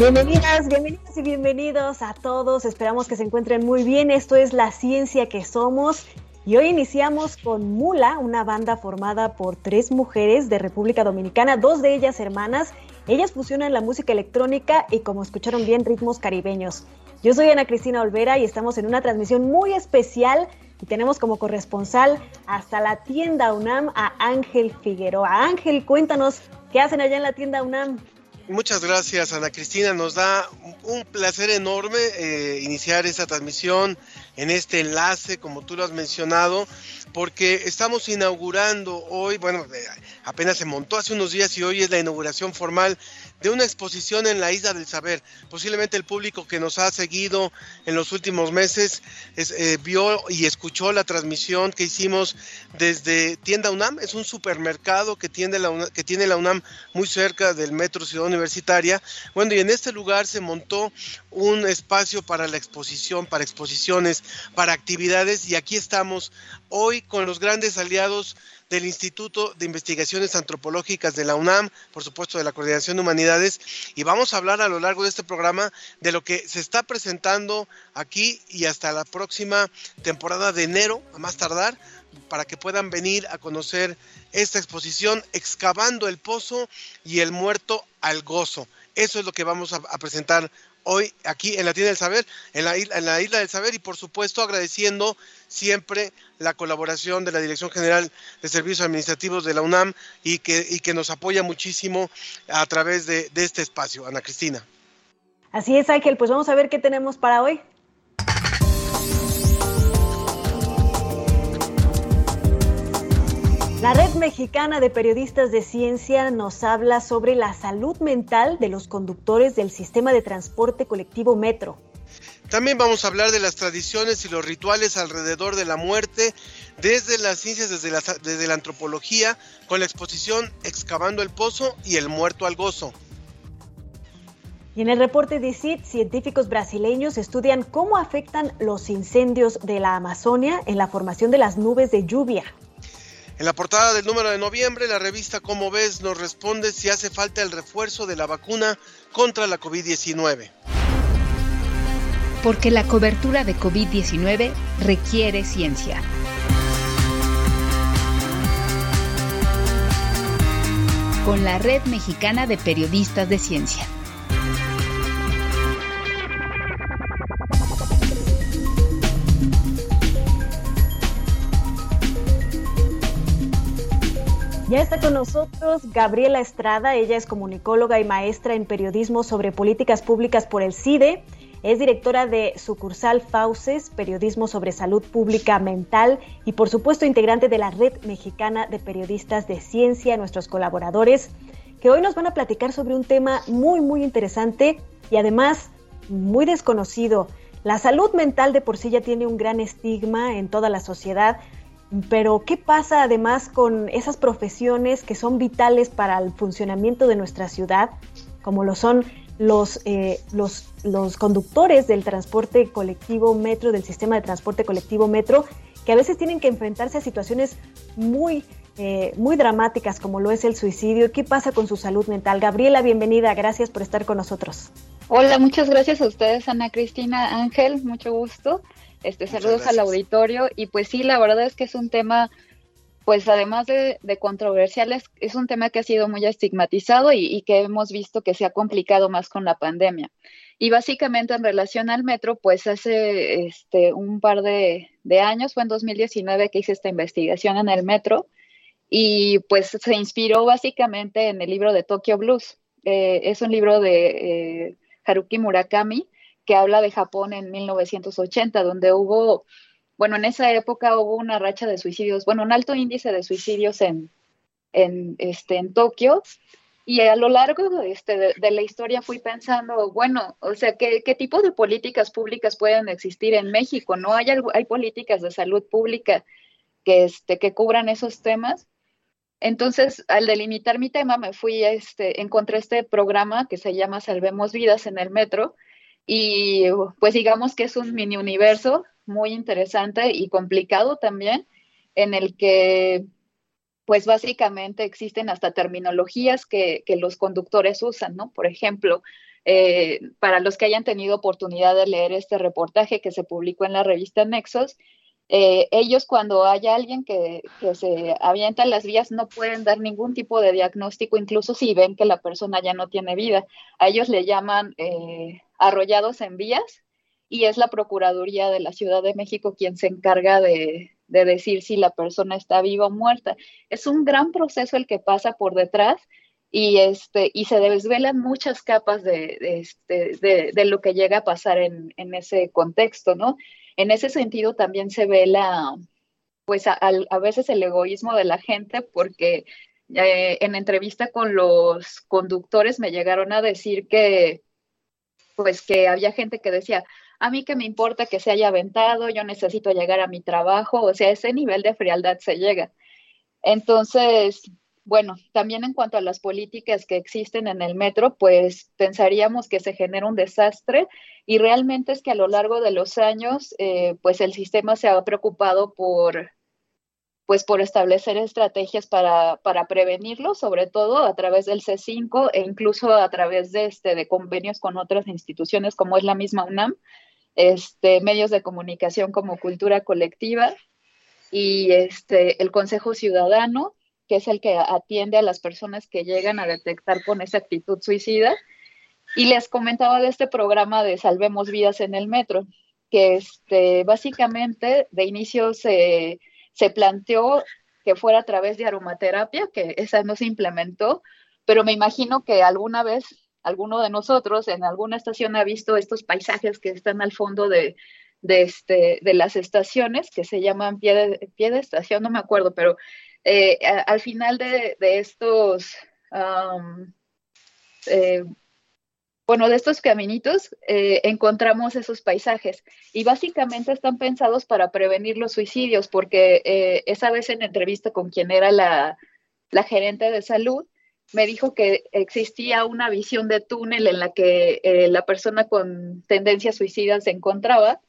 Bienvenidas, bienvenidas y bienvenidos a todos. Esperamos que se encuentren muy bien. Esto es La Ciencia que Somos. Y hoy iniciamos con Mula, una banda formada por tres mujeres de República Dominicana, dos de ellas hermanas. Ellas fusionan la música electrónica y, como escucharon bien, ritmos caribeños. Yo soy Ana Cristina Olvera y estamos en una transmisión muy especial y tenemos como corresponsal hasta la tienda UNAM a Ángel Figueroa. Ángel, cuéntanos qué hacen allá en la tienda UNAM. Muchas gracias, Ana Cristina. Nos da un placer enorme eh, iniciar esta transmisión en este enlace, como tú lo has mencionado, porque estamos inaugurando hoy, bueno, eh, apenas se montó hace unos días y hoy es la inauguración formal de una exposición en la Isla del Saber. Posiblemente el público que nos ha seguido en los últimos meses es, eh, vio y escuchó la transmisión que hicimos desde Tienda UNAM. Es un supermercado que tiene, la UNAM, que tiene la UNAM muy cerca del Metro Ciudad Universitaria. Bueno, y en este lugar se montó un espacio para la exposición, para exposiciones, para actividades y aquí estamos hoy con los grandes aliados del Instituto de Investigaciones Antropológicas de la UNAM, por supuesto de la Coordinación de Humanidades, y vamos a hablar a lo largo de este programa de lo que se está presentando aquí y hasta la próxima temporada de enero, a más tardar, para que puedan venir a conocer esta exposición, excavando el pozo y el muerto al gozo. Eso es lo que vamos a, a presentar hoy aquí en la Tienda del Saber, en la, Isla del Saber y por supuesto agradeciendo siempre la colaboración de la Dirección General de Servicios Administrativos de la UNAM y que, y que nos apoya muchísimo a través de, de este espacio. Ana Cristina. Así es, Ángel, pues vamos a ver qué tenemos para hoy. La Red Mexicana de Periodistas de Ciencia nos habla sobre la salud mental de los conductores del sistema de transporte colectivo Metro. También vamos a hablar de las tradiciones y los rituales alrededor de la muerte, desde las ciencias, desde la, desde la antropología, con la exposición Excavando el Pozo y el Muerto al Gozo. Y en el reporte de CID, científicos brasileños estudian cómo afectan los incendios de la Amazonia en la formación de las nubes de lluvia. En la portada del número de noviembre, la revista Como ves nos responde si hace falta el refuerzo de la vacuna contra la COVID-19. Porque la cobertura de COVID-19 requiere ciencia. Con la Red Mexicana de Periodistas de Ciencia. Ya está con nosotros Gabriela Estrada, ella es comunicóloga y maestra en periodismo sobre políticas públicas por el CIDE, es directora de sucursal Fauces, periodismo sobre salud pública mental y por supuesto integrante de la Red Mexicana de Periodistas de Ciencia, nuestros colaboradores, que hoy nos van a platicar sobre un tema muy, muy interesante y además muy desconocido. La salud mental de por sí ya tiene un gran estigma en toda la sociedad, pero, ¿qué pasa además con esas profesiones que son vitales para el funcionamiento de nuestra ciudad, como lo son los, eh, los, los conductores del transporte colectivo metro, del sistema de transporte colectivo metro, que a veces tienen que enfrentarse a situaciones muy, eh, muy dramáticas, como lo es el suicidio? ¿Qué pasa con su salud mental? Gabriela, bienvenida, gracias por estar con nosotros. Hola, muchas gracias a ustedes, Ana Cristina Ángel, mucho gusto. Este, saludos al auditorio y pues sí, la verdad es que es un tema, pues además de, de controversial, es, es, un tema que ha sido muy estigmatizado y, y, que hemos visto que se ha complicado más con la pandemia. Y básicamente en relación al metro, pues hace este, un par de, de años, fue en 2019 que hice esta investigación en el metro y pues se inspiró básicamente en el libro de Tokyo Blues. Eh, es un libro de eh, Haruki Murakami que habla de Japón en 1980, donde hubo, bueno, en esa época hubo una racha de suicidios, bueno, un alto índice de suicidios en, en, este, en Tokio. Y a lo largo de, este, de, la historia fui pensando, bueno, o sea, ¿qué, ¿qué, tipo de políticas públicas pueden existir en México? ¿No hay, hay políticas de salud pública que, este, que cubran esos temas? Entonces, al delimitar mi tema, me fui, este, encontré este programa que se llama Salvemos Vidas en el Metro y pues digamos que es un mini universo muy interesante y complicado también, en el que pues básicamente existen hasta terminologías que, que los conductores usan, ¿no? Por ejemplo, eh, para los que hayan tenido oportunidad de leer este reportaje que se publicó en la revista Nexos, eh, ellos cuando hay alguien que, se avienta en las vías no pueden dar ningún tipo de diagnóstico, incluso si ven que la persona ya no tiene vida. A ellos le llaman eh, arrollados en vías y es la Procuraduría de la Ciudad de México quien se encarga de, decir si la persona está viva o muerta. Es un gran proceso el que pasa por detrás y, este, y se desvelan muchas capas de, este, de, lo que llega a pasar en, en ese contexto, ¿no? en ese sentido también se ve la, pues a, veces el egoísmo de la gente, porque eh, en entrevista con los conductores me llegaron a decir que, pues que había gente que decía, a mí que me importa que se haya aventado, yo necesito llegar a mi trabajo, o sea, ese nivel de frialdad se llega. Entonces, bueno, también en cuanto a las políticas que existen en el metro, pues pensaríamos que se genera un desastre y realmente es que a lo largo de los años, eh, pues el sistema se ha preocupado por, pues por establecer estrategias para, para, prevenirlo, sobre todo a través del C5 e incluso a través de, este, de convenios con otras instituciones como es la misma UNAM, este, medios de comunicación como Cultura Colectiva y este, el Consejo Ciudadano que es el que atiende a las personas que llegan a detectar con esa actitud suicida. Y les comentaba de este programa de Salvemos Vidas en el Metro, que este, básicamente de inicio se, se planteó que fuera a través de aromaterapia, que esa no se implementó, pero me imagino que alguna vez alguno de nosotros en alguna estación ha visto estos paisajes que están al fondo de, de, este, de las estaciones, que se llaman pie de, pie de estación, no me acuerdo, pero eh, al final de, estos, eh, bueno, de estos caminitos, eh, encontramos esos paisajes y básicamente están pensados para prevenir los suicidios, porque esa vez en entrevista con quien era la, gerente de salud, me dijo que existía una visión de túnel en la que la persona con tendencia suicida se encontraba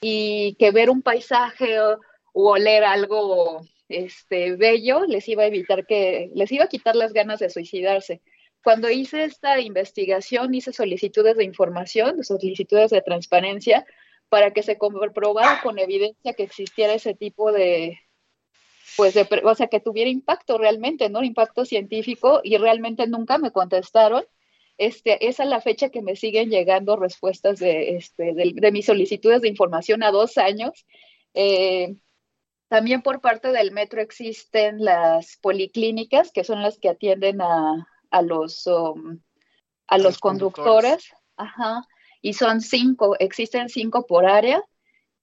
y que ver un paisaje o, o oler algo este, bello les iba a evitar que, les iba a quitar las ganas de suicidarse. Cuando hice esta investigación, hice solicitudes de información, solicitudes de transparencia, para que se comprobara con evidencia que existiera ese tipo de, pues, de, o sea, que tuviera impacto realmente, ¿no? Impacto científico, y realmente nunca me contestaron. Este, es la fecha que me siguen llegando respuestas de, este, de, mis solicitudes de información a dos años. Eh, también por parte del metro existen las policlínicas, que son las que atienden a, los, um, a los, conductores. Ajá. Y son cinco, existen cinco por área.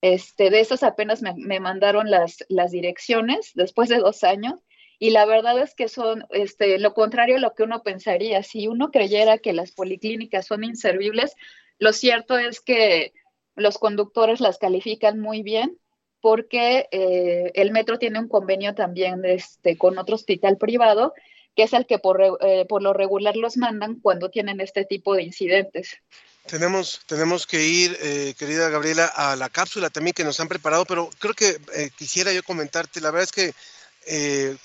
Este, de esas apenas me, mandaron las, las direcciones después de dos años. Y la verdad es que son este, lo contrario a lo que uno pensaría. Si uno creyera que las policlínicas son inservibles, lo cierto es que los conductores las califican muy bien porque eh, el metro tiene un convenio también este, con otro hospital privado, que es el que por, eh, por, lo regular los mandan cuando tienen este tipo de incidentes. Tenemos, tenemos que ir, eh, querida Gabriela, a la cápsula también que nos han preparado, pero creo que quisiera yo comentarte, la verdad es que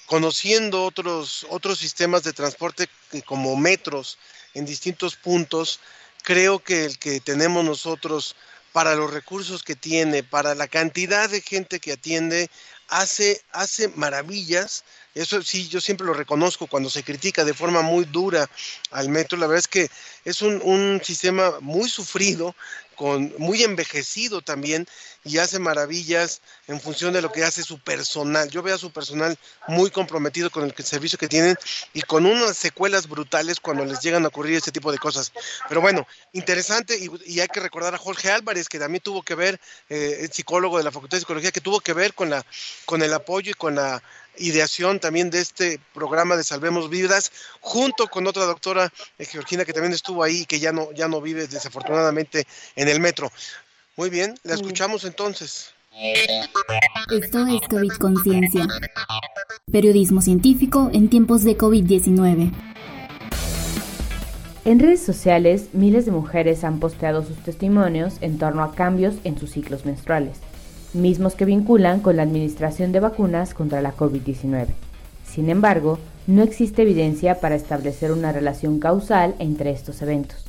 conociendo otros, otros sistemas de transporte como metros en distintos puntos, creo que el que tenemos nosotros para los recursos que tiene, para la cantidad de gente que atiende, hace, hace maravillas Eso sí, yo siempre lo reconozco cuando se critica de forma muy dura al metro. La verdad es que es un, un sistema muy sufrido, muy envejecido también y hace maravillas en función de lo que hace su personal. Yo veo a su personal muy comprometido con el servicio que tienen y con unas secuelas brutales cuando les llegan a ocurrir este tipo de cosas. Pero bueno, interesante y, hay que recordar a Jorge Álvarez, que también tuvo que ver, eh, el psicólogo de la Facultad de Psicología, que tuvo que ver con, la, con el apoyo y con la ideación también de este programa de Salvemos Vidas, junto con otra doctora, eh, Georgina, que también estuvo ahí y que ya no, ya no vive desafortunadamente en el metro. Muy bien, la escuchamos entonces. Esto es COVID Conciencia. Periodismo científico en tiempos de COVID-19. En redes sociales, miles de mujeres han posteado sus testimonios en torno a cambios en sus ciclos menstruales, mismos que vinculan con la administración de vacunas contra la COVID-19. Sin embargo, no existe evidencia para establecer una relación causal entre estos eventos.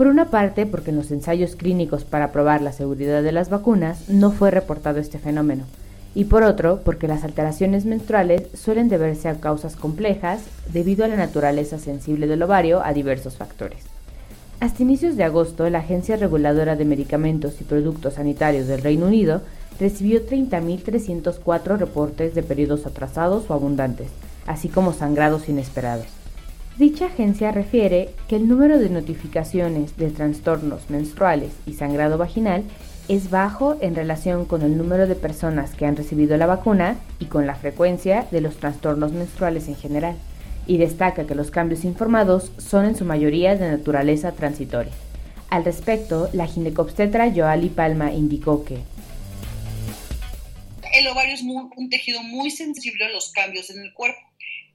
Por una parte, porque en los ensayos clínicos para probar la seguridad de las vacunas no fue reportado este fenómeno, y por otro, porque las alteraciones menstruales suelen deberse a causas complejas debido a la naturaleza sensible del ovario a diversos factores. Hasta inicios de agosto, la Agencia Reguladora de Medicamentos y Productos Sanitarios del Reino Unido recibió 30.304 reportes de periodos atrasados o abundantes, así como sangrados inesperados. Dicha agencia refiere que el número de notificaciones de trastornos menstruales y sangrado vaginal es bajo en relación con el número de personas que han recibido la vacuna y con la frecuencia de los trastornos menstruales en general, y destaca que los cambios informados son en su mayoría de naturaleza transitoria. Al respecto, la ginecobstetra Joali Palma indicó que el ovario es un tejido muy sensible a los cambios en el cuerpo.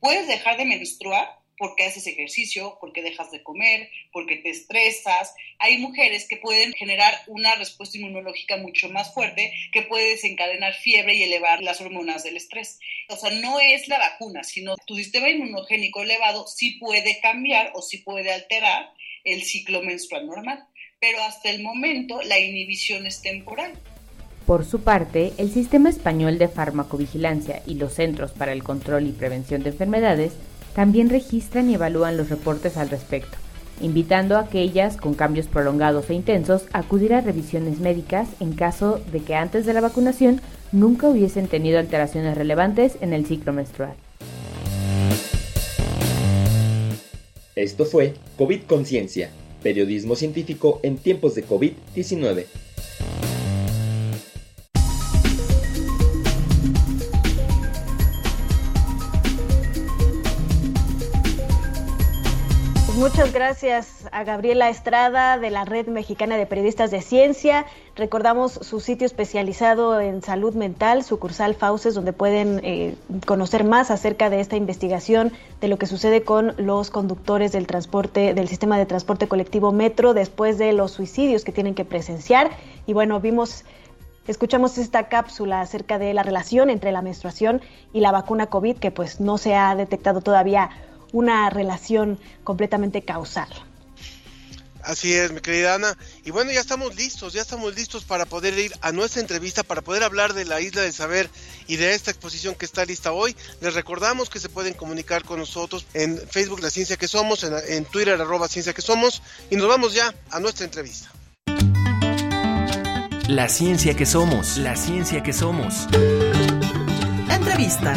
Puedes dejar de menstruar porque haces ejercicio, porque dejas de comer, porque te estresas. Hay mujeres que pueden generar una respuesta inmunológica mucho más fuerte que puede desencadenar fiebre y elevar las hormonas del estrés. O sea, no es la vacuna, sino tu sistema inmunogénico elevado sí puede cambiar o sí puede alterar el ciclo menstrual normal. Pero hasta el momento la inhibición es temporal. Por su parte, el Sistema Español de Farmacovigilancia y los Centros para el Control y Prevención de Enfermedades también registran y evalúan los reportes al respecto, invitando a aquellas con cambios prolongados e intensos a acudir a revisiones médicas en caso de que antes de la vacunación nunca hubiesen tenido alteraciones relevantes en el ciclo menstrual. Esto fue COVID Conciencia, periodismo científico en tiempos de COVID-19. Muchas gracias a Gabriela Estrada de la Red Mexicana de Periodistas de Ciencia. Recordamos su sitio especializado en salud mental, sucursal Fauces, donde pueden eh, conocer más acerca de esta investigación, de lo que sucede con los conductores del transporte, del sistema de transporte colectivo Metro después de los suicidios que tienen que presenciar. Y bueno, vimos escuchamos esta cápsula acerca de la relación entre la menstruación y la vacuna COVID, que pues no se ha detectado todavía una relación completamente causal. Así es, mi querida Ana. Y bueno, ya estamos listos, ya estamos listos para poder ir a nuestra entrevista, para poder hablar de la Isla del Saber y de esta exposición que está lista hoy. Les recordamos que se pueden comunicar con nosotros en Facebook La Ciencia que Somos, en, Twitter arroba Ciencia que Somos, y nos vamos ya a nuestra entrevista. La ciencia que somos, la ciencia que somos. Entrevista.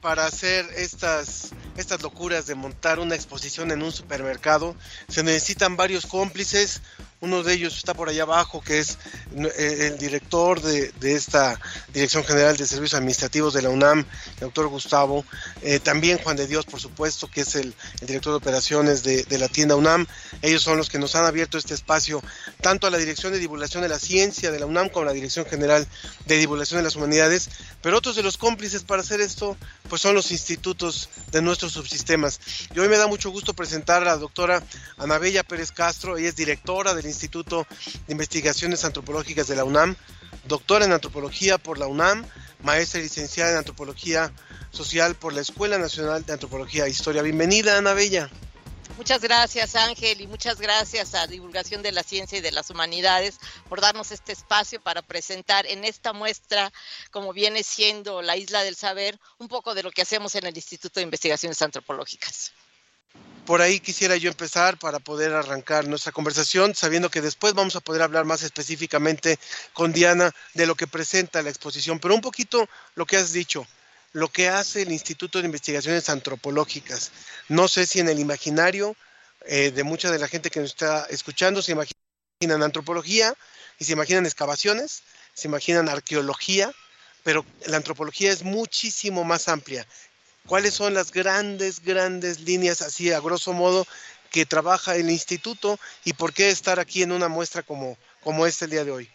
Para hacer estas, estas locuras de montar una exposición en un supermercado se necesitan varios cómplices, uno de ellos está por allá abajo, que es eh, el director de, esta Dirección General de Servicios Administrativos de la UNAM, el doctor Gustavo. Eh, también Juan de Dios, por supuesto, que es el, director de operaciones de, la tienda UNAM. Ellos son los que nos han abierto este espacio, tanto a la Dirección de Divulgación de la Ciencia de la UNAM como a la Dirección General de Divulgación de las Humanidades. Pero otros de los cómplices para hacer esto, pues son los institutos de nuestros subsistemas. Y hoy me da mucho gusto presentar a la doctora Anabella Pérez Castro. Ella es directora del Instituto de Investigaciones Antropológicas de la UNAM, doctora en antropología por la UNAM, maestra y licenciada en antropología social por la Escuela Nacional de Antropología e Historia. Bienvenida, Ana Bella. Muchas gracias Ángel y muchas gracias a Divulgación de la Ciencia y de las Humanidades por darnos este espacio para presentar en esta muestra, como viene siendo la Isla del Saber, un poco de lo que hacemos en el Instituto de Investigaciones Antropológicas. Por ahí quisiera yo empezar para poder arrancar nuestra conversación, sabiendo que después vamos a poder hablar más específicamente con Diana de lo que presenta la exposición, pero un poquito lo que has dicho, lo que hace el Instituto de Investigaciones Antropológicas. No sé si en el imaginario eh, de mucha de la gente que nos está escuchando se imaginan antropología y se imaginan excavaciones, se imaginan arqueología, pero la antropología es muchísimo más amplia cuáles son las grandes, grandes líneas, así a grosso modo, que trabaja el instituto y por qué estar aquí en una muestra como, como este el día de hoy.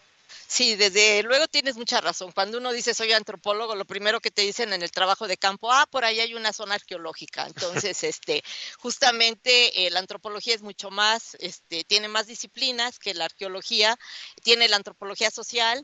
Sí, desde luego tienes mucha razón. Cuando uno dice soy antropólogo, lo primero que te dicen en el trabajo de campo, ah, por ahí hay una zona arqueológica. Entonces, este, justamente eh, la antropología es mucho más, este, tiene más disciplinas que la arqueología, tiene la antropología social,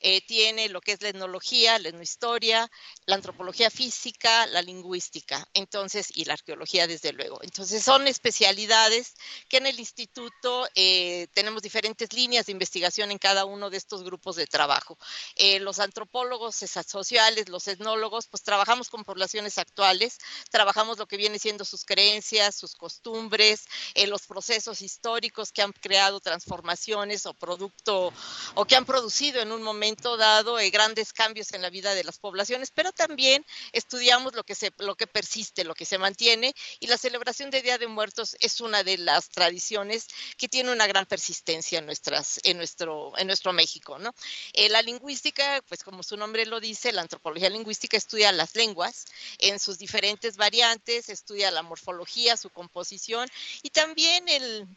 eh, tiene lo que es la etnología, la etnohistoria, la antropología física, la lingüística, entonces, y la arqueología, desde luego. Entonces, son especialidades que en el instituto eh, tenemos diferentes líneas de investigación en cada uno de estos grupos de trabajo. Eh, los antropólogos sociales, los etnólogos, pues trabajamos con poblaciones actuales, trabajamos lo que viene siendo sus creencias, sus costumbres, los procesos históricos que han creado transformaciones o producto o que han producido en un momento dado eh, grandes cambios en la vida de las poblaciones, pero también estudiamos lo que, se, lo que persiste, lo que se mantiene, y la celebración de Día de Muertos es una de las tradiciones que tiene una gran persistencia en, nuestras, en, nuestro, en nuestro México. ¿no? Eh, la lingüística, pues como su nombre lo dice, la antropología lingüística estudia las lenguas en sus diferentes variantes, estudia la morfología, su composición, y también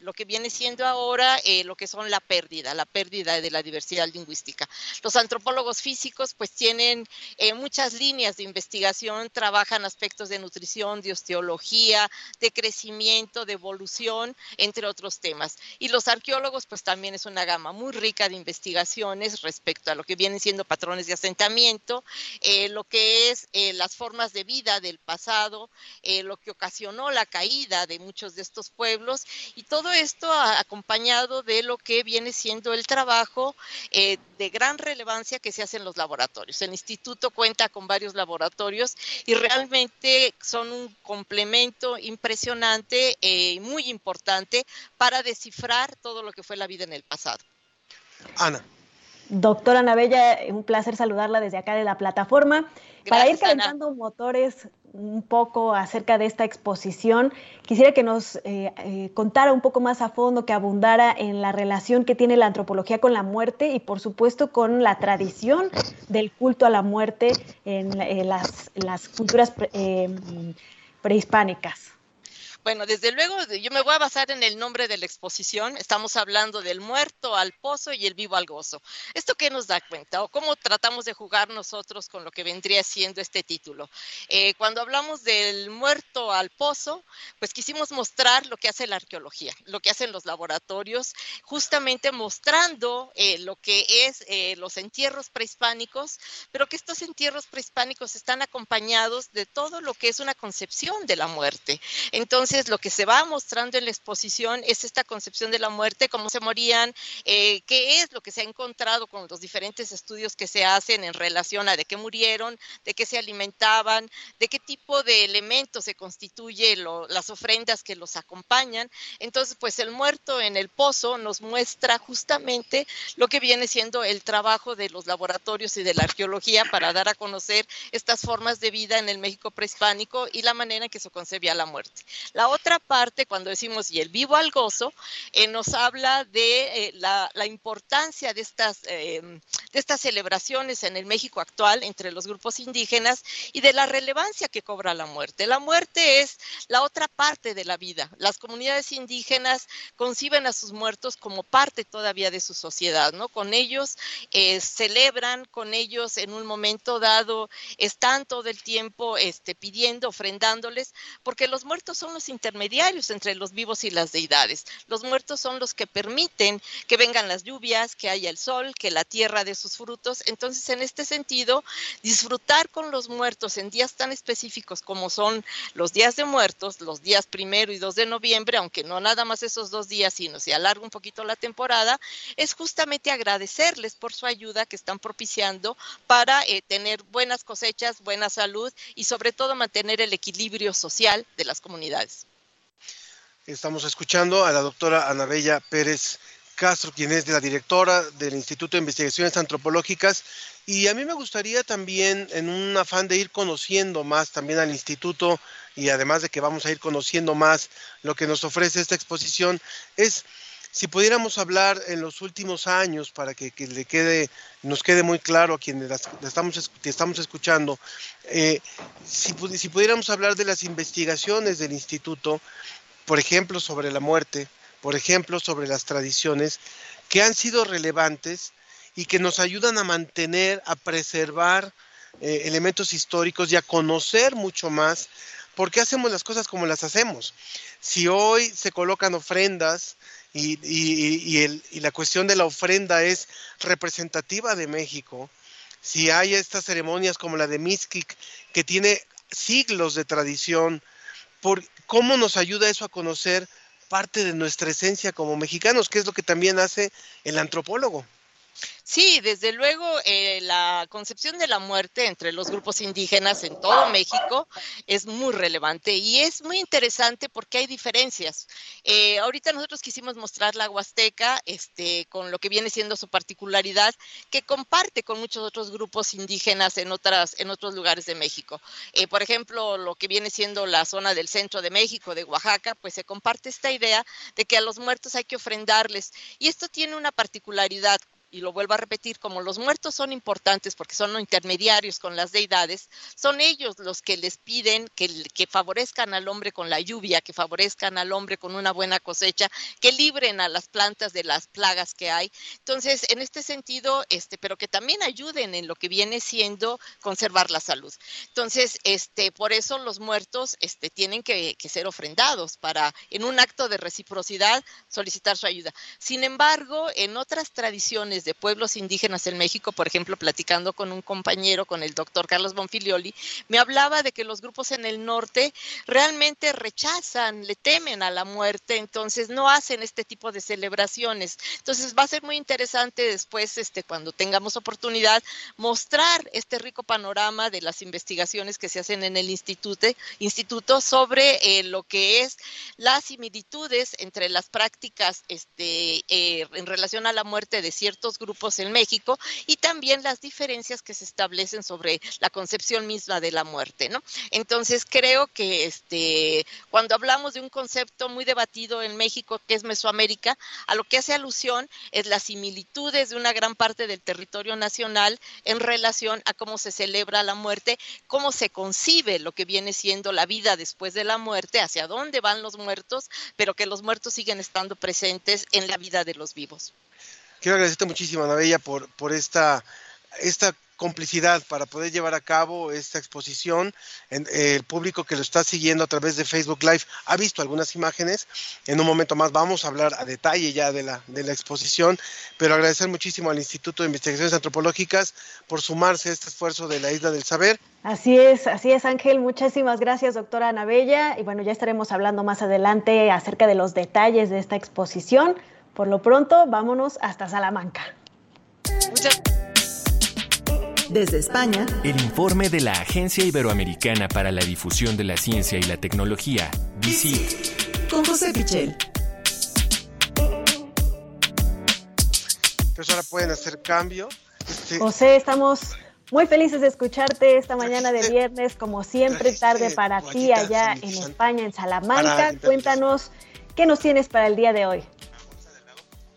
lo que viene siendo ahora eh, lo que son la pérdida, la pérdida de la diversidad lingüística. Los antropólogos físicos pues tienen eh, muchas líneas de investigación, trabajan aspectos de nutrición, de osteología, de crecimiento, de evolución, entre otros temas. Y los arqueólogos pues también es una gama muy rica de investigaciones respecto a lo que vienen siendo patrones de asentamiento, eh, lo que es eh, las formas de vida del pasado, lo que ocasionó la caída de muchos de estos pueblos y todo esto acompañado de lo que viene siendo el trabajo de gran relevancia que se hace en los laboratorios. El instituto cuenta con varios laboratorios y realmente son un complemento impresionante y muy importante para descifrar todo lo que fue la vida en el pasado. Ana. Doctora Navella, un placer saludarla desde acá de la plataforma. Para ir calentando motores un poco acerca de esta exposición, quisiera que nos eh, eh, contara un poco más a fondo, que abundara en la relación que tiene la antropología con la muerte y por supuesto con la tradición del culto a la muerte en, las, las, culturas eh, prehispánicas. Bueno, desde luego, yo me voy a basar en el nombre de la exposición. Estamos hablando del muerto al pozo y el vivo al gozo. ¿Esto qué nos da cuenta o cómo tratamos de jugar nosotros con lo que vendría siendo este título? Eh, cuando hablamos del muerto al pozo, pues quisimos mostrar lo que hace la arqueología, lo que hacen los laboratorios, justamente mostrando eh, lo que es eh, los entierros prehispánicos, pero que estos entierros prehispánicos están acompañados de todo lo que es una concepción de la muerte. Entonces, lo que se va mostrando en la exposición es esta concepción de la muerte, cómo se morían, eh, qué es lo que se ha encontrado con los diferentes estudios que se hacen en relación a de qué murieron, de qué se alimentaban, de qué tipo de elementos se constituye las ofrendas que los acompañan. Entonces, pues el muerto en el pozo nos muestra justamente lo que viene siendo el trabajo de los laboratorios y de la arqueología para dar a conocer estas formas de vida en el México prehispánico y la manera en que se concebía la muerte. La otra parte, cuando decimos y el vivo al gozo, eh, nos habla de eh, la, importancia de estas, em, de estas celebraciones en el México actual entre los grupos indígenas y de la relevancia que cobra la muerte. La muerte es la otra parte de la vida. Las comunidades indígenas conciben a sus muertos como parte todavía de su sociedad, ¿no? Con ellos eh, celebran, con ellos en un momento dado están todo el tiempo este, pidiendo, ofrendándoles, porque los muertos son los intermediarios entre los vivos y las deidades. Los muertos son los que permiten que vengan las lluvias, que haya el sol, que la tierra dé sus frutos. Entonces, en este sentido, disfrutar con los muertos en días tan específicos como son los días de muertos, los días primero y dos de noviembre, aunque no nada más esos dos días, sino se alarga un poquito la temporada, es justamente agradecerles por su ayuda que están propiciando para eh, tener buenas cosechas, buena salud y sobre todo mantener el equilibrio social de las comunidades. Estamos escuchando a la doctora Ana Bella Pérez Castro, quien es la directora del Instituto de Investigaciones Antropológicas. Y a mí me gustaría también, en un afán de ir conociendo más también al instituto y además de que vamos a ir conociendo más lo que nos ofrece esta exposición, es si pudiéramos hablar en los últimos años para que, le quede, nos quede muy claro a quienes estamos, estamos escuchando, eh, si, si pudiéramos hablar de las investigaciones del instituto, por ejemplo, sobre la muerte, por ejemplo, sobre las tradiciones que han sido relevantes y que nos ayudan a mantener, a preservar eh, elementos históricos y a conocer mucho más por qué hacemos las cosas como las hacemos. Si hoy se colocan ofrendas y, y la cuestión de la ofrenda es representativa de México, si hay estas ceremonias como la de Mixquic, que tiene siglos de tradición, por cómo nos ayuda eso a conocer parte de nuestra esencia como mexicanos, que es lo que también hace el antropólogo. Sí, desde luego eh, la concepción de la muerte entre los grupos indígenas en todo México es muy relevante y es muy interesante porque hay diferencias. Eh, ahorita nosotros quisimos mostrar la Huasteca este, con lo que viene siendo su particularidad que comparte con muchos otros grupos indígenas en, otras, en otros lugares de México. Eh, por ejemplo, lo que viene siendo la zona del centro de México, de Oaxaca, pues se comparte esta idea de que a los muertos hay que ofrendarles. Y esto tiene una particularidad y lo vuelvo a repetir, como los muertos son importantes porque son intermediarios con las deidades, son ellos los que les piden que, que favorezcan al hombre con la lluvia, que favorezcan al hombre con una buena cosecha, que libren a las plantas de las plagas que hay. Entonces, en este sentido, este, pero que también ayuden en lo que viene siendo conservar la salud. Entonces, este, por eso los muertos este, tienen que, que ser ofrendados para, en un acto de reciprocidad, solicitar su ayuda. Sin embargo, en otras tradiciones de pueblos indígenas en México, por ejemplo, platicando con un compañero, con el doctor Carlos Bonfilioli, me hablaba de que los grupos en el norte realmente rechazan, le temen a la muerte, entonces no hacen este tipo de celebraciones. Entonces va a ser muy interesante después, este, cuando tengamos oportunidad, mostrar este rico panorama de las investigaciones que se hacen en el instituto, instituto sobre eh, lo que es las similitudes entre las prácticas este, eh, en relación a la muerte de ciertos grupos en México y también las diferencias que se establecen sobre la concepción misma de la muerte, ¿no? Entonces creo que este cuando hablamos de un concepto muy debatido en México que es Mesoamérica, a lo que hace alusión es las similitudes de una gran parte del territorio nacional en relación a cómo se celebra la muerte, cómo se concibe lo que viene siendo la vida después de la muerte, hacia dónde van los muertos, pero que los muertos siguen estando presentes en la vida de los vivos. Quiero agradecerte muchísimo, Ana Bella, por, por esta, esta complicidad para poder llevar a cabo esta exposición. el público que lo está siguiendo a través de Facebook Live ha visto algunas imágenes. En un momento más vamos a hablar a detalle ya de la, de la exposición, pero agradecer muchísimo al Instituto de Investigaciones Antropológicas por sumarse a este esfuerzo de la Isla del Saber. Así es, así es Ángel. Muchísimas gracias, doctora Ana Bella. Y bueno, ya estaremos hablando más adelante acerca de los detalles de esta exposición. Por lo pronto, vámonos hasta Salamanca. Desde España, el informe de la Agencia Iberoamericana para la Difusión de la Ciencia y la Tecnología, DICIT, con José Pichel. Pues ahora pueden hacer cambio. Este, José, estamos muy felices de escucharte esta mañana de viernes, como siempre, tarde para ti allá en España, en Salamanca. Cuéntanos, ¿qué nos tienes para el día de hoy?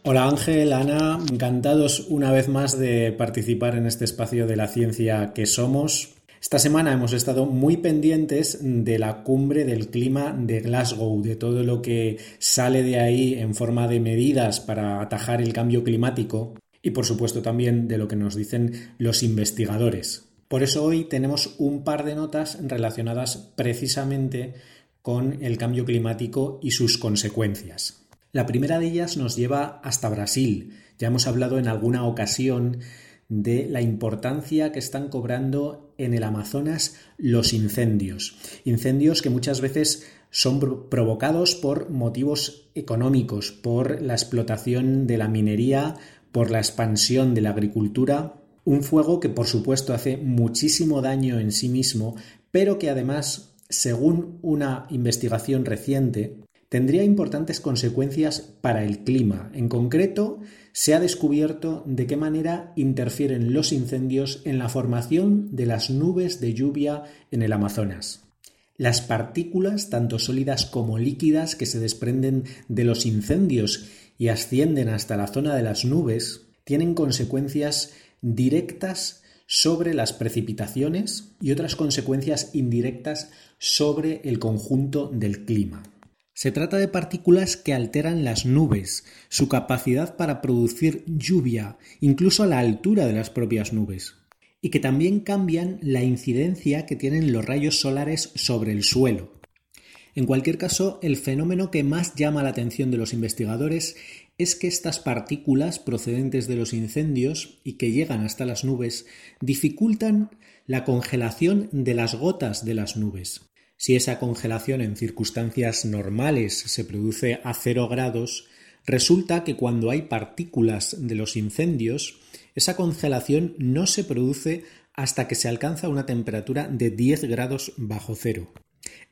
Hola Ángel, Ana, encantados una vez más de participar en este espacio de la ciencia que somos. Esta semana hemos estado muy pendientes de la cumbre del clima de Glasgow, de todo lo que sale de ahí en forma de medidas para atajar el cambio climático y por supuesto también de lo que nos dicen los investigadores. Por eso hoy tenemos un par de notas relacionadas precisamente con el cambio climático y sus consecuencias. La primera de ellas nos lleva hasta Brasil. Ya hemos hablado en alguna ocasión de la importancia que están cobrando en el Amazonas los incendios. Incendios que muchas veces son provocados por motivos económicos, por la explotación de la minería, por la expansión de la agricultura. Un fuego que por supuesto hace muchísimo daño en sí mismo, pero que además, según una investigación reciente, tendría importantes consecuencias para el clima. En concreto, se ha descubierto de qué manera interfieren los incendios en la formación de las nubes de lluvia en el Amazonas. Las partículas, tanto sólidas como líquidas, que se desprenden de los incendios y ascienden hasta la zona de las nubes, tienen consecuencias directas sobre las precipitaciones y otras consecuencias indirectas sobre el conjunto del clima. Se trata de partículas que alteran las nubes, su capacidad para producir lluvia, incluso a la altura de las propias nubes, y que también cambian la incidencia que tienen los rayos solares sobre el suelo. En cualquier caso, el fenómeno que más llama la atención de los investigadores es que estas partículas procedentes de los incendios y que llegan hasta las nubes dificultan la congelación de las gotas de las nubes. Si esa congelación en circunstancias normales se produce a cero grados, resulta que cuando hay partículas de los incendios, esa congelación no se produce hasta que se alcanza una temperatura de 10 grados bajo cero.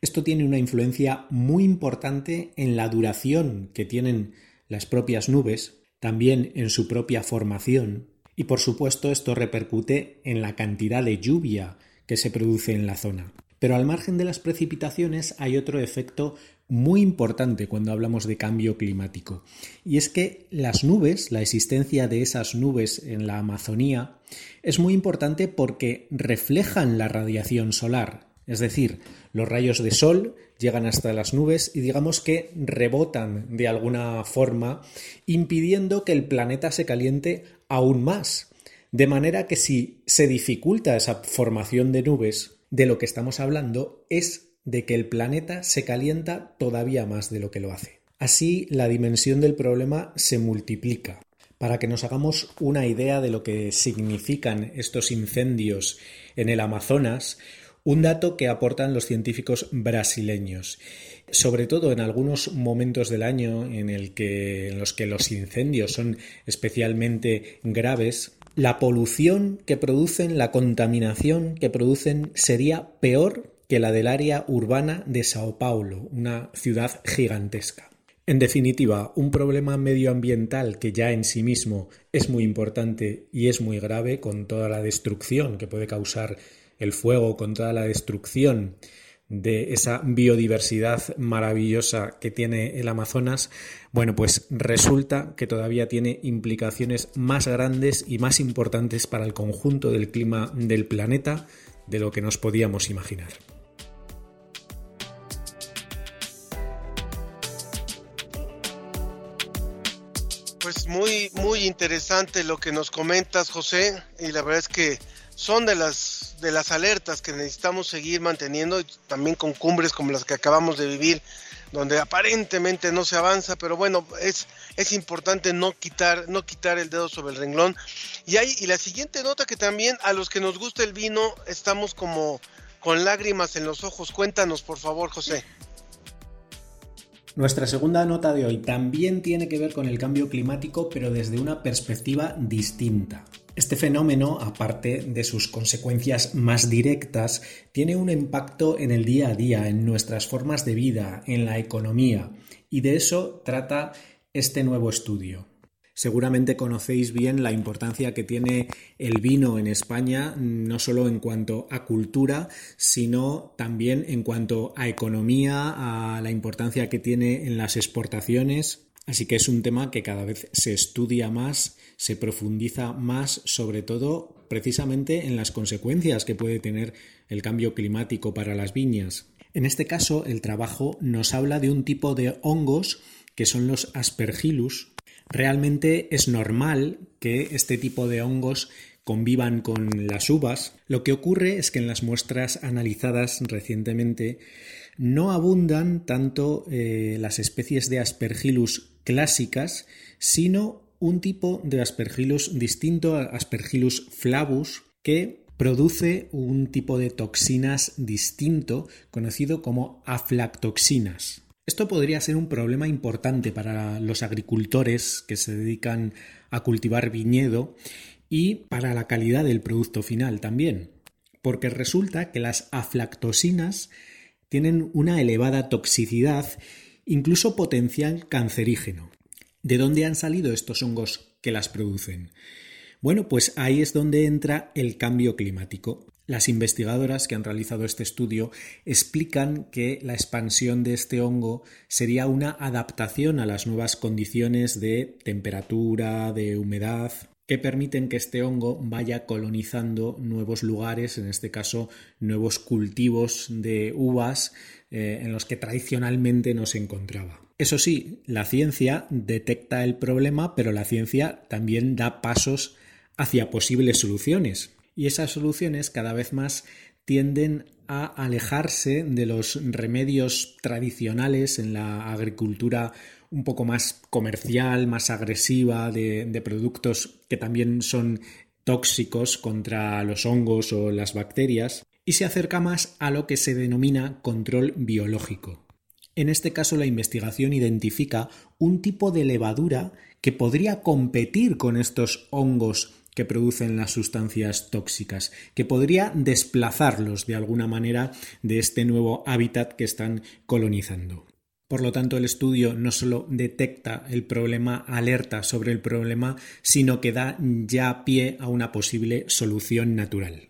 Esto tiene una influencia muy importante en la duración que tienen las propias nubes, también en su propia formación, y por supuesto esto repercute en la cantidad de lluvia que se produce en la zona. Pero al margen de las precipitaciones hay otro efecto muy importante cuando hablamos de cambio climático. Y es que las nubes, la existencia de esas nubes en la Amazonía, es muy importante porque reflejan la radiación solar. Es decir, los rayos de sol llegan hasta las nubes y digamos que rebotan de alguna forma, impidiendo que el planeta se caliente aún más. De manera que si se dificulta esa formación de nubes, de lo que estamos hablando es de que el planeta se calienta todavía más de lo que lo hace. Así, la dimensión del problema se multiplica. Para que nos hagamos una idea de lo que significan estos incendios en el Amazonas, un dato que aportan los científicos brasileños. Sobre todo en algunos momentos del año en, en los que los incendios son especialmente graves, la polución que producen, la contaminación que producen sería peor que la del área urbana de Sao Paulo, una ciudad gigantesca. En definitiva, un problema medioambiental que ya en sí mismo es muy importante y es muy grave con toda la destrucción que puede causar el fuego, con toda la destrucción de esa biodiversidad maravillosa que tiene el Amazonas, bueno, pues resulta que todavía tiene implicaciones más grandes y más importantes para el conjunto del clima del planeta de lo que nos podíamos imaginar. Pues muy, muy interesante lo que nos comentas, José, y la verdad es que son de las, de las alertas que necesitamos seguir manteniendo, y también con cumbres como las que acabamos de vivir, donde aparentemente no se avanza, pero bueno, es, es importante no quitar, no quitar el dedo sobre el renglón. Y hay, y la siguiente nota que también a los que nos gusta el vino, estamos como con lágrimas en los ojos. Cuéntanos, por favor, José. Nuestra segunda nota de hoy también tiene que ver con el cambio climático, pero desde una perspectiva distinta. Este fenómeno, aparte de sus consecuencias más directas, tiene un impacto en el día a día, en nuestras formas de vida, en la economía, y de eso trata este nuevo estudio. Seguramente conocéis bien la importancia que tiene el vino en España, no solo en cuanto a cultura, sino también en cuanto a economía, a la importancia que tiene en las exportaciones. Así que es un tema que cada vez se estudia más se profundiza más sobre todo precisamente en las consecuencias que puede tener el cambio climático para las viñas. En este caso, el trabajo nos habla de un tipo de hongos que son los aspergillus. Realmente es normal que este tipo de hongos convivan con las uvas, lo que ocurre es que en las muestras analizadas recientemente no abundan tanto eh, las especies de Aspergillus clásicas, sino un tipo de Aspergillus distinto Aspergillus flavus que produce un tipo de toxinas distinto conocido como aflatoxinas. Esto podría ser un problema importante para los agricultores que se dedican a cultivar viñedo y para la calidad del producto final también, porque resulta que las aflactosinas tienen una elevada toxicidad, incluso potencial cancerígeno. ¿De dónde han salido estos hongos que las producen? Bueno, pues ahí es donde entra el cambio climático. Las investigadoras que han realizado este estudio explican que la expansión de este hongo sería una adaptación a las nuevas condiciones de temperatura, de humedad, que permiten que este hongo vaya colonizando nuevos lugares, en este caso nuevos cultivos de uvas eh, en los que tradicionalmente no se encontraba. Eso sí, la ciencia detecta el problema, pero la ciencia también da pasos hacia posibles soluciones. Y esas soluciones cada vez más tienden a alejarse de los remedios tradicionales en la agricultura un poco más comercial, más agresiva, de, productos que también son tóxicos contra los hongos o las bacterias, y se acerca más a lo que se denomina control biológico. En este caso, la investigación identifica un tipo de levadura que podría competir con estos hongos que producen las sustancias tóxicas, que podría desplazarlos de alguna manera de este nuevo hábitat que están colonizando. Por lo tanto, el estudio no solo detecta el problema, alerta sobre el problema, sino que da ya pie a una posible solución natural.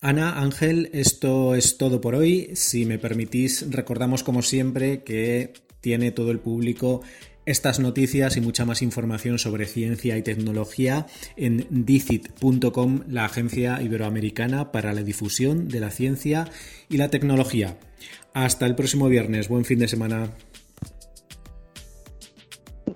Ana, Ángel, esto es todo por hoy. Si me permitís, recordamos como siempre que tiene todo el público estas noticias y mucha más información sobre ciencia y tecnología en dicit.com, la agencia iberoamericana para la difusión de la ciencia y la tecnología. Hasta el próximo viernes. Buen fin de semana.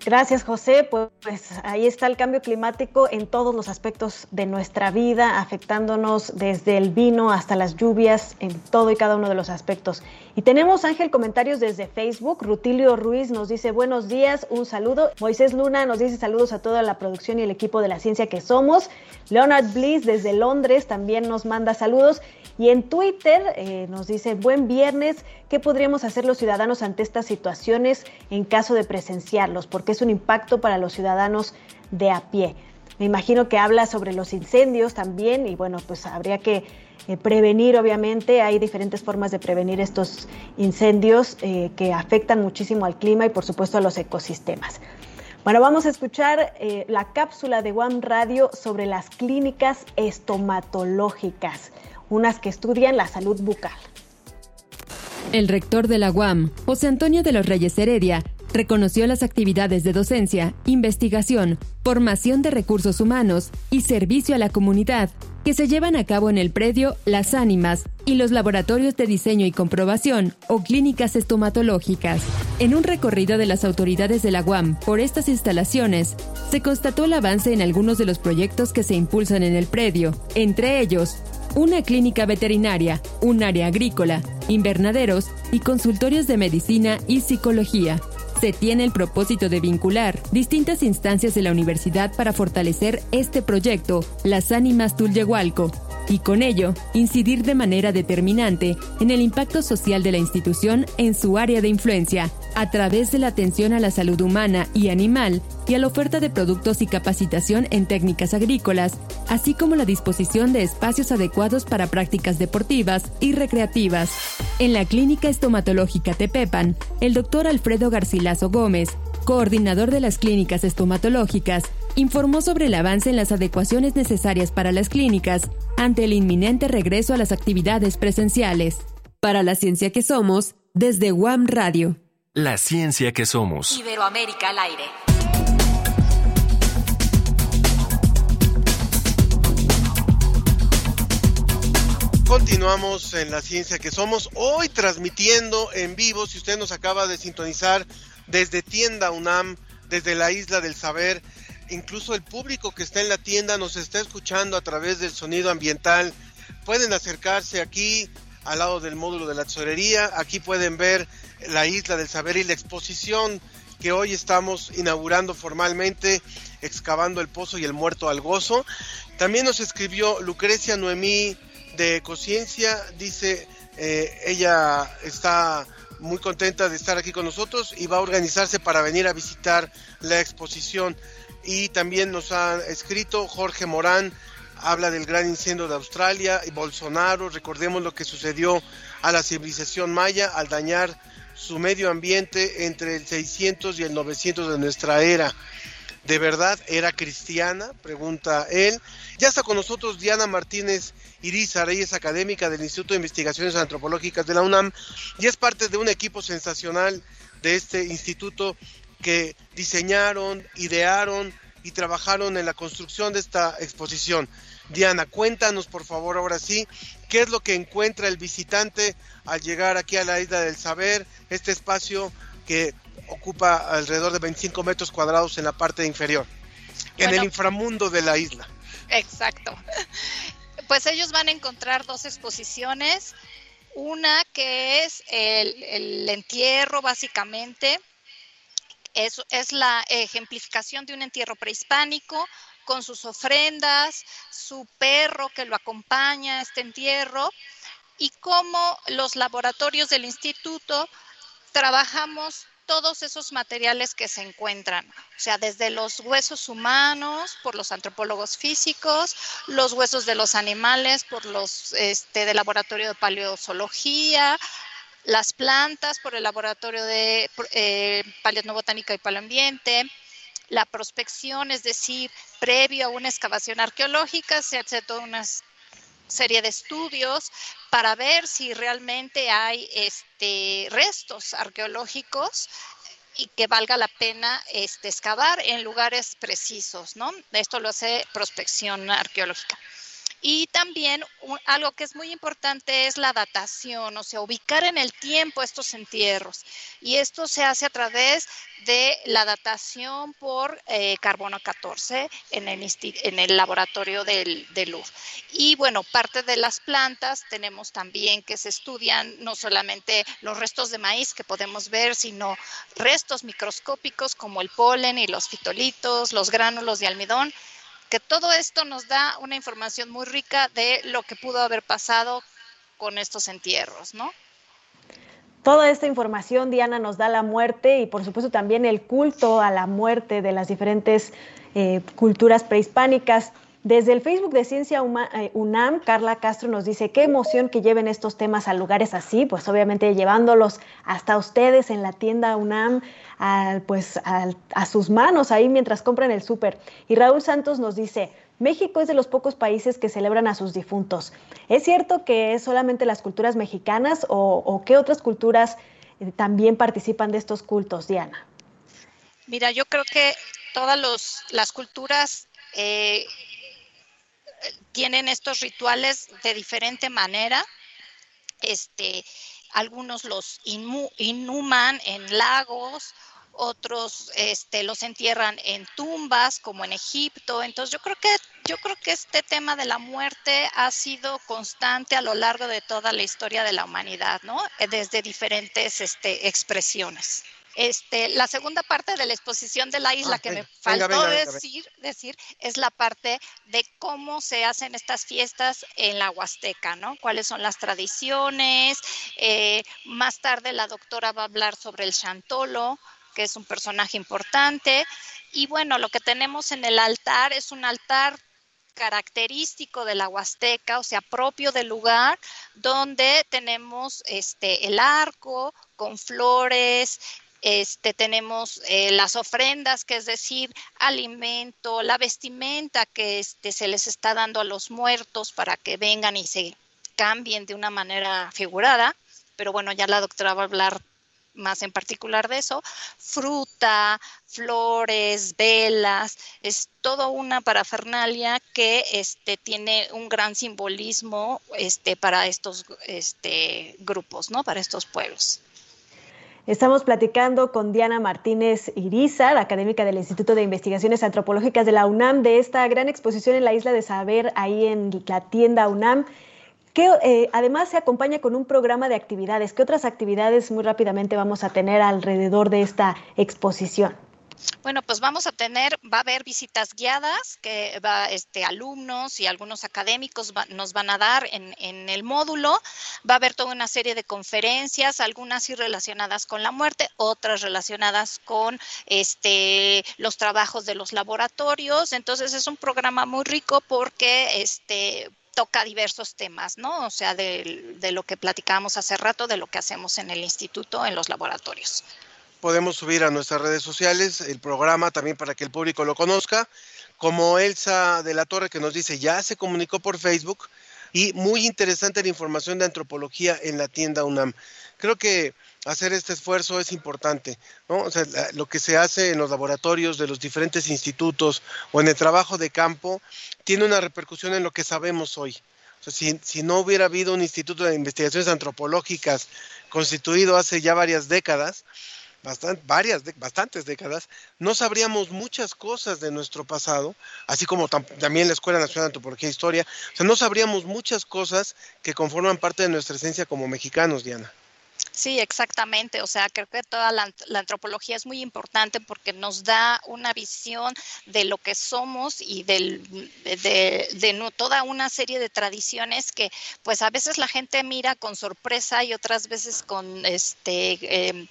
Gracias, José. Pues, pues, ahí está el cambio climático en todos los aspectos de nuestra vida, afectándonos desde el vino hasta las lluvias, en todo y cada uno de los aspectos. Y tenemos, Ángel, comentarios desde Facebook. Rutilio Ruiz nos dice buenos días, un saludo. Moisés Luna nos dice saludos a toda la producción y el equipo de la ciencia que somos. Leonard Bliss desde Londres también nos manda saludos. Y en Twitter eh, nos dice, buen viernes, ¿qué podríamos hacer los ciudadanos ante estas situaciones en caso de presenciarlos? Porque es un impacto para los ciudadanos de a pie. Me imagino que habla sobre los incendios también y bueno, pues habría que eh, prevenir, obviamente, hay diferentes formas de prevenir estos incendios eh, que afectan muchísimo al clima y por supuesto a los ecosistemas. Bueno, vamos a escuchar la cápsula de One Radio sobre las clínicas estomatológicas unas que estudian la salud bucal. El rector de la UAM, José Antonio de los Reyes Heredia, reconoció las actividades de docencia, investigación, formación de recursos humanos y servicio a la comunidad que se llevan a cabo en el predio Las Ánimas y los laboratorios de diseño y comprobación o clínicas estomatológicas. En un recorrido de las autoridades de la UAM por estas instalaciones, se constató el avance en algunos de los proyectos que se impulsan en el predio, entre ellos una clínica veterinaria, un área agrícola, invernaderos y consultorios de medicina y psicología. Se tiene el propósito de vincular distintas instancias de la universidad para fortalecer este proyecto, Las Ánimas Tulyehualco, y con ello incidir de manera determinante en el impacto social de la institución en su área de influencia, a través de la atención a la salud humana y animal y a la oferta de productos y capacitación en técnicas agrícolas, así como la disposición de espacios adecuados para prácticas deportivas y recreativas. En la Clínica Estomatológica Tepepan, el doctor Alfredo Garcilaso Gómez, coordinador de las clínicas estomatológicas, informó sobre el avance en las adecuaciones necesarias para las clínicas ante el inminente regreso a las actividades presenciales. Para la ciencia que somos, desde WAM Radio. La ciencia que somos. Iberoamérica al aire. Continuamos en la ciencia que somos, hoy transmitiendo en vivo, si usted nos acaba de sintonizar desde Tienda UNAM, desde la Isla del Saber, incluso el público que está en la tienda nos está escuchando a través del sonido ambiental. Pueden acercarse aquí al lado del módulo de la tesorería. Aquí pueden ver la isla del saber y la exposición que hoy estamos inaugurando formalmente, excavando el pozo y el muerto al gozo. También nos escribió Lucrecia Noemí de Conciencia, dice, eh, ella está muy contenta de estar aquí con nosotros y va a organizarse para venir a visitar la exposición. Y también nos ha escrito Jorge Morán, habla del gran incendio de Australia y Bolsonaro, recordemos lo que sucedió a la civilización maya al dañar su medio ambiente entre el 600 y el 900 de nuestra era. ¿De verdad era cristiana? Pregunta él. Ya está con nosotros Diana Martínez Irizar, ella es académica del Instituto de Investigaciones Antropológicas de la UNAM y es parte de un equipo sensacional de este instituto que diseñaron, idearon y trabajaron en la construcción de esta exposición. Diana, cuéntanos por favor ahora sí, qué es lo que encuentra el visitante al llegar aquí a la Isla del Saber, este espacio que ocupa alrededor de 25 metros cuadrados en la parte inferior, en el inframundo de la isla. Exacto. Pues ellos van a encontrar dos exposiciones, una que es el, el entierro básicamente, es, la ejemplificación de un entierro prehispánico con sus ofrendas, su perro que lo acompaña a este entierro y cómo los laboratorios del instituto trabajamos todos esos materiales que se encuentran, o sea, desde los huesos humanos por los antropólogos físicos, los huesos de los animales por los este, laboratorio de paleozoología, las plantas por el laboratorio de eh, paleobotánica y paleoambiente, la prospección, es decir, previo a una excavación arqueológica, se hace toda una serie de estudios para ver si realmente hay este, restos arqueológicos y que valga la pena este, excavar en lugares precisos, ¿no? Esto lo hace prospección arqueológica. Y también algo que es muy importante es la datación, o sea, ubicar en el tiempo estos entierros. Y esto se hace a través de la datación por eh, carbono 14 en el, en el laboratorio del, de luz. Y bueno, parte de las plantas tenemos también que se estudian no solamente los restos de maíz que podemos ver, sino restos microscópicos como el polen y los fitolitos, los gránulos de almidón que todo esto nos da una información muy rica de lo que pudo haber pasado con estos entierros, ¿no? Toda esta información, Diana, nos da la muerte y por supuesto también el culto a la muerte de las diferentes eh, culturas prehispánicas. Desde el Facebook de Ciencia eh, UNAM, Carla Castro nos dice, qué emoción que lleven estos temas a lugares así, pues obviamente llevándolos hasta ustedes en la tienda UNAM, pues a sus manos ahí mientras compran el súper. Y Raúl Santos nos dice, México es de los pocos países que celebran a sus difuntos. ¿Es cierto que es solamente las culturas mexicanas o, qué otras culturas eh, también participan de estos cultos, Diana? Mira, yo creo que todas las culturas eh, tienen estos rituales de diferente manera. Este, algunos los inhuman en lagos, otros este, los entierran en tumbas, como en Egipto. Entonces yo creo que yo creo que este tema de la muerte ha sido constante a lo largo de toda la historia de la humanidad, ¿no? Desde diferentes este, expresiones. Este, la segunda parte de la exposición de la isla ah, que me faltó decir, decir es la parte de cómo se hacen estas fiestas en la Huasteca, ¿no? Cuáles son las tradiciones. Eh, más tarde la doctora va a hablar sobre el chantolo, que es un personaje importante. Y bueno, lo que tenemos en el altar es un altar característico de la Huasteca, o sea, propio del lugar, donde tenemos este el arco con flores, este, tenemos eh, las ofrendas, que es decir, alimento, la vestimenta que este, se les está dando a los muertos para que vengan y se cambien de una manera figurada, pero bueno, ya la doctora va a hablar más en particular de eso, fruta, flores, velas, es todo una parafernalia que este, tiene un gran simbolismo este, para estos este, grupos, ¿no? Para estos pueblos. Estamos platicando con Diana Martínez Irizar, académica del Instituto de Investigaciones Antropológicas de la UNAM, de esta gran exposición en la Isla de Saber, ahí en la tienda UNAM, que eh, además se acompaña con un programa de actividades. ¿Qué otras actividades muy rápidamente vamos a tener alrededor de esta exposición? Bueno, pues vamos a tener, va a haber visitas guiadas que va, este, alumnos y algunos académicos nos van a dar en, el módulo. Va a haber toda una serie de conferencias, algunas sí relacionadas con la muerte, otras relacionadas con este, los trabajos de los laboratorios. Entonces es un programa muy rico porque este, toca diversos temas, ¿no? O sea, de, de lo que platicábamos hace rato, de lo que hacemos en el instituto, en los laboratorios podemos subir a nuestras redes sociales el programa también para que el público lo conozca, como Elsa de la Torre que nos dice ya se comunicó por Facebook y muy interesante la información de antropología en la tienda UNAM. Creo que hacer este esfuerzo es importante, ¿no? O sea, lo que se hace en los laboratorios de los diferentes institutos o en el trabajo de campo tiene una repercusión en lo que sabemos hoy. O sea, si, si no hubiera habido un instituto de investigaciones antropológicas constituido hace ya varias décadas, varias, bastantes décadas, no sabríamos muchas cosas de nuestro pasado, así como también la Escuela Nacional de Antropología e Historia, o sea, no sabríamos muchas cosas que conforman parte de nuestra esencia como mexicanos, Diana. Sí, exactamente. O sea, creo que toda la, antropología es muy importante porque nos da una visión de lo que somos y del, de, de, toda una serie de tradiciones que, pues, a veces la gente mira con sorpresa y otras veces con este. Eh,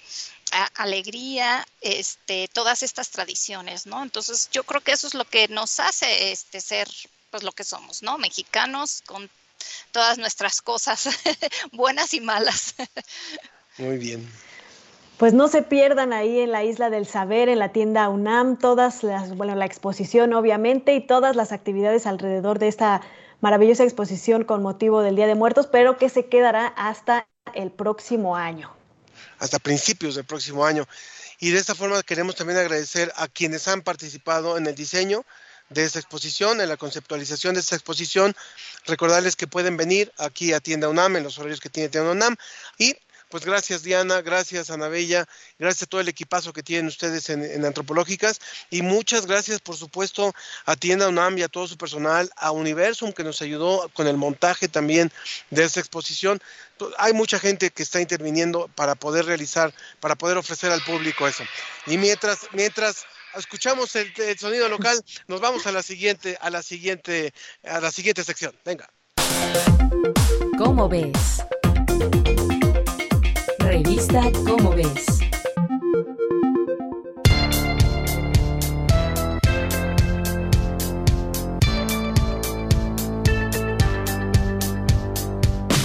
alegría, este, todas estas tradiciones, ¿no? Entonces yo creo que eso es lo que nos hace este, ser pues lo que somos, ¿no? Mexicanos con todas nuestras cosas buenas y malas. Muy bien. Pues no se pierdan ahí en la Isla del Saber, en la tienda UNAM, todas las, bueno, la exposición obviamente y todas las actividades alrededor de esta maravillosa exposición con motivo del Día de Muertos, pero que se quedará hasta el próximo año hasta principios del próximo año. Y de esta forma queremos también agradecer a quienes han participado en el diseño de esta exposición, en la conceptualización de esta exposición. Recordarles que pueden venir aquí a Tienda UNAM en los horarios que tiene Tienda UNAM y pues gracias Diana, gracias Ana Bella, gracias a todo el equipazo que tienen ustedes en, Antropológicas y muchas gracias por supuesto a Tienda UNAM a todo su personal, a Universum que nos ayudó con el montaje también de esta exposición. Hay mucha gente que está interviniendo para poder realizar, para poder ofrecer al público eso. Y mientras, mientras escuchamos el, el sonido local, nos vamos a la siguiente, a la siguiente, a la siguiente sección. Venga. ¿Cómo ves? Revista Cómo ves.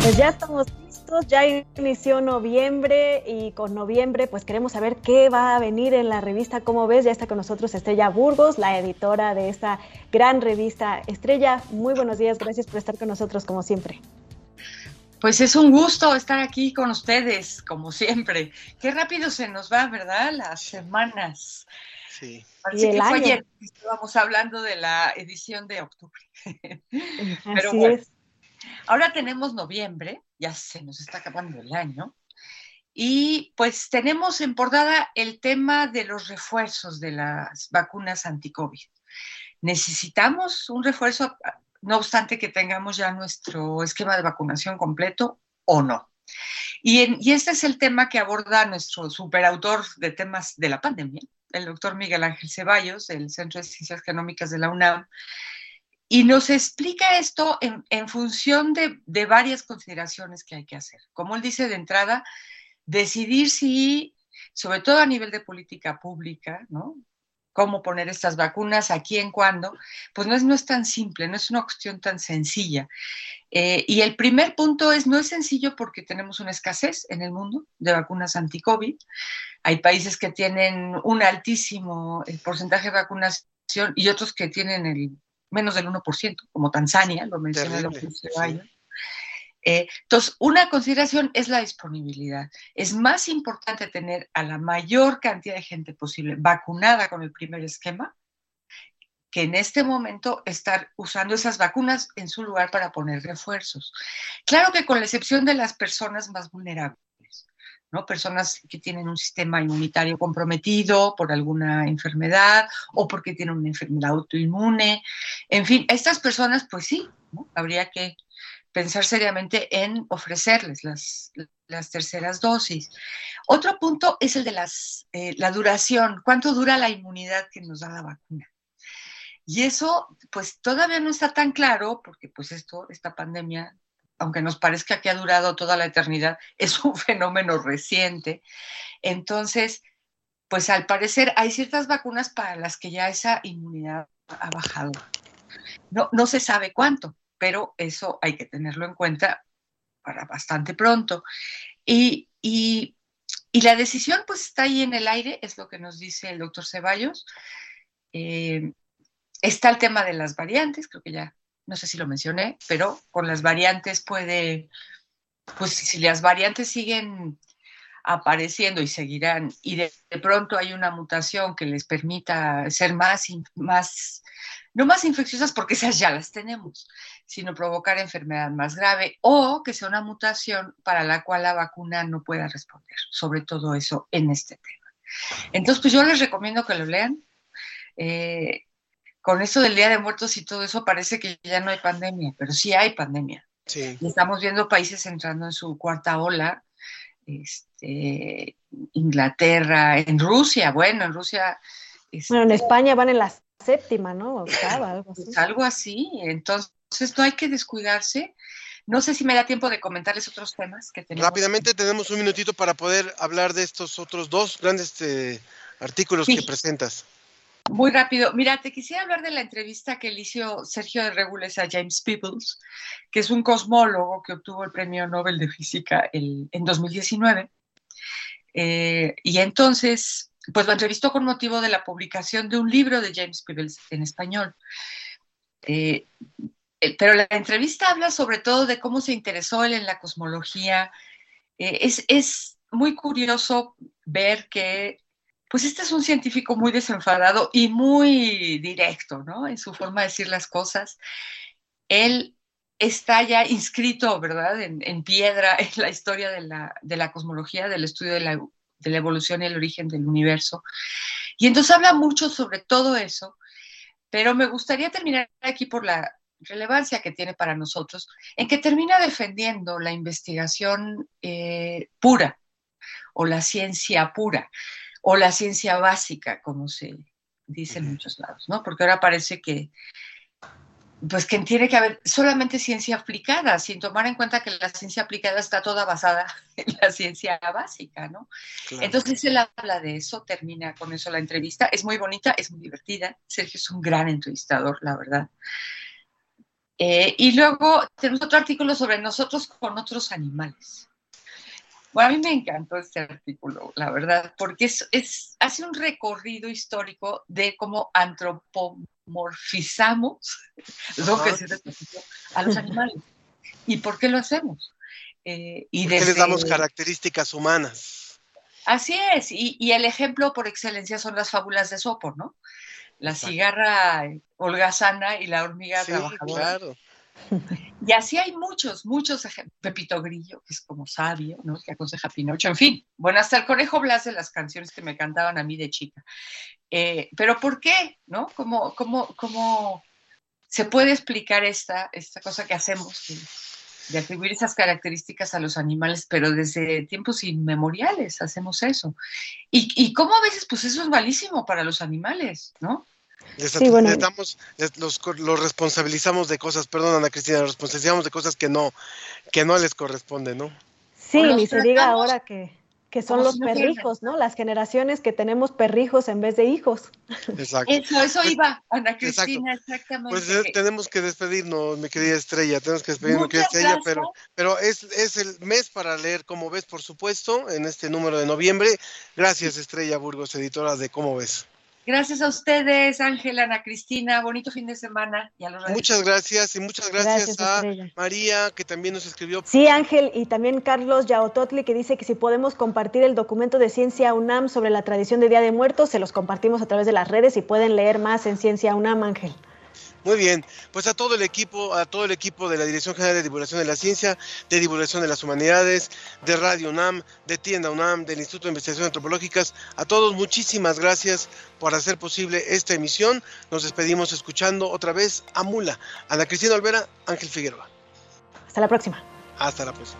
Pues ya estamos listos, ya inició noviembre y con noviembre pues queremos saber qué va a venir en la revista Cómo ves. Ya está con nosotros Estrella Burgos, la editora de esta gran revista. Estrella, muy buenos días, gracias por estar con nosotros como siempre. Pues es un gusto estar aquí con ustedes, como siempre. Qué rápido se nos va, ¿verdad? Las semanas. Sí. Así que fue ayer estábamos hablando de la edición de octubre. Pero bueno, ahora tenemos noviembre, ya se nos está acabando el año. Y pues tenemos en portada el tema de los refuerzos de las vacunas anti-COVID. Necesitamos un refuerzo no obstante que tengamos ya nuestro esquema de vacunación completo o no. Y, este es el tema que aborda nuestro superautor de temas de la pandemia, el doctor Miguel Ángel Ceballos, del Centro de Ciencias Genómicas de la UNAM, y nos explica esto en, función de, de, varias consideraciones que hay que hacer. Como él dice de entrada, decidir si, sobre todo a nivel de política pública, ¿no? Cómo poner estas vacunas, a quién, cuándo, pues no es, no es tan simple, no es una cuestión tan sencilla. Eh, y el primer punto es, no es sencillo porque tenemos una escasez en el mundo de vacunas anti-COVID. Hay países que tienen un altísimo eh, porcentaje de vacunación y otros que tienen el menos del 1%, como Tanzania, lo mencioné el. Eh, entonces, una consideración es la disponibilidad. Es más importante tener a la mayor cantidad de gente posible vacunada con el primer esquema que en este momento estar usando esas vacunas en su lugar para poner refuerzos. Claro que con la excepción de las personas más vulnerables, ¿no? Personas que tienen un sistema inmunitario comprometido por alguna enfermedad o porque tienen una enfermedad autoinmune. En fin, estas personas, pues sí, habría que pensar seriamente en ofrecerles las, las terceras dosis. Otro punto es el de las, eh, la duración. ¿Cuánto dura la inmunidad que nos da la vacuna? Y eso, pues todavía no está tan claro, porque pues esto, esta pandemia, aunque nos parezca que ha durado toda la eternidad, es un fenómeno reciente. Entonces, pues al parecer hay ciertas vacunas para las que ya esa inmunidad ha bajado. No, no se sabe cuánto, pero eso hay que tenerlo en cuenta para bastante pronto. Y, y, la decisión pues está ahí en el aire, es lo que nos dice el doctor Ceballos. Eh, Está el tema de las variantes, creo que ya, no sé si lo mencioné, pero con las variantes puede, pues si las variantes siguen apareciendo y seguirán, y de, pronto hay una mutación que les permita ser más, más, no más infecciosas porque esas ya las tenemos, sino provocar enfermedad más grave o que sea una mutación para la cual la vacuna no pueda responder, sobre todo eso en este tema. Entonces, pues yo les recomiendo que lo lean. Eh, con eso del Día de Muertos y todo eso parece que ya no hay pandemia, pero sí hay pandemia. Sí. estamos viendo países entrando en su cuarta ola, este, Inglaterra, en Rusia, bueno, en Rusia. Este, bueno, en España van en la séptima, ¿no? Octava, algo así. Pues algo así, entonces no hay que descuidarse. No sé si me da tiempo de comentarles otros temas que tenemos. Rápidamente tenemos un minutito para poder hablar de estos otros dos grandes eh, artículos que presentas. Muy rápido. Mira, te quisiera hablar de la entrevista que le hizo Sergio de Regules a James Peebles, que es un cosmólogo que obtuvo el Premio Nobel de Física en 2019. Eh, y entonces, pues lo entrevistó con motivo de la publicación de un libro de James Peebles en español. Eh, pero la entrevista habla sobre todo de cómo se interesó él en la cosmología. es, es muy curioso ver que pues este es un científico muy desenfadado y muy directo, ¿no? En su forma de decir las cosas. Él está ya inscrito, ¿verdad?, en, piedra en la historia de la, cosmología, del estudio de la, de la, evolución y el origen del universo. Y entonces habla mucho sobre todo eso, pero me gustaría terminar aquí por la relevancia que tiene para nosotros, en que termina defendiendo la investigación eh, pura o la ciencia pura o la ciencia básica, como se dice en muchos lados, ¿no? Porque ahora parece que, pues que tiene que haber solamente ciencia aplicada, sin tomar en cuenta que la ciencia aplicada está toda basada en la ciencia básica, ¿no? Entonces él habla de eso, termina con eso la entrevista, es muy bonita, es muy divertida, Sergio es un gran entrevistador, la verdad. Eh, y luego tenemos otro artículo sobre nosotros con otros animales. Bueno, a mí me encantó este artículo, la verdad, porque es, es, hace un recorrido histórico de cómo antropomorfizamos lo que se a los animales y por qué lo hacemos. Eh, y ¿Por qué les damos características humanas? Así es, y, y, el ejemplo por excelencia son las fábulas de Sopo, ¿no? La cigarra holgazana y la hormiga sí, trabajadora. Claro. Y así hay muchos, muchos ejemplos. Pepito Grillo, que es como sabio, ¿no? Que aconseja Pinocho, en fin. Bueno, hasta el Conejo Blas de las canciones que me cantaban a mí de chica. Eh, pero ¿por qué? ¿No? ¿Cómo, cómo, cómo se puede explicar esta, esta cosa que hacemos de, atribuir esas características a los animales, pero desde tiempos inmemoriales hacemos eso? Y, y cómo a veces, pues eso es malísimo para los animales, ¿no? Les, los, responsabilizamos de cosas, perdón Ana Cristina, los responsabilizamos de cosas que no, que no les corresponden, ¿no? Sí, ni se diga ahora que, que son los perrijos, ¿no? Las generaciones que tenemos perrijos en vez de hijos. Exacto. Eso, eso pues, iba, Ana Cristina, exactamente. Pues eh, tenemos que despedirnos, mi querida Estrella, tenemos que despedirnos, mi querida Estrella, pero, pero es, es el mes para leer Cómo ves, por supuesto, en este número de noviembre. Gracias, Estrella Burgos, editora de Cómo ves. Gracias a ustedes, Ángela, Ana Cristina. Bonito fin de semana. muchas gracias y muchas gracias, a María, que también nos escribió. Sí, Ángel, y también Carlos Yaototli, que dice que si podemos compartir el documento de Ciencia UNAM sobre la tradición de Día de Muertos, se los compartimos a través de las redes y pueden leer más en Ciencia UNAM, Ángel. Muy bien, pues a todo el equipo, a todo el equipo de la Dirección General de Divulgación de la Ciencia, de Divulgación de las Humanidades, de Radio UNAM, de Tienda UNAM, del Instituto de Investigaciones Antropológicas, a todos muchísimas gracias por hacer posible esta emisión. Nos despedimos escuchando otra vez a Mula, Ana Cristina Olvera, Ángel Figueroa. Hasta la próxima. Hasta la próxima.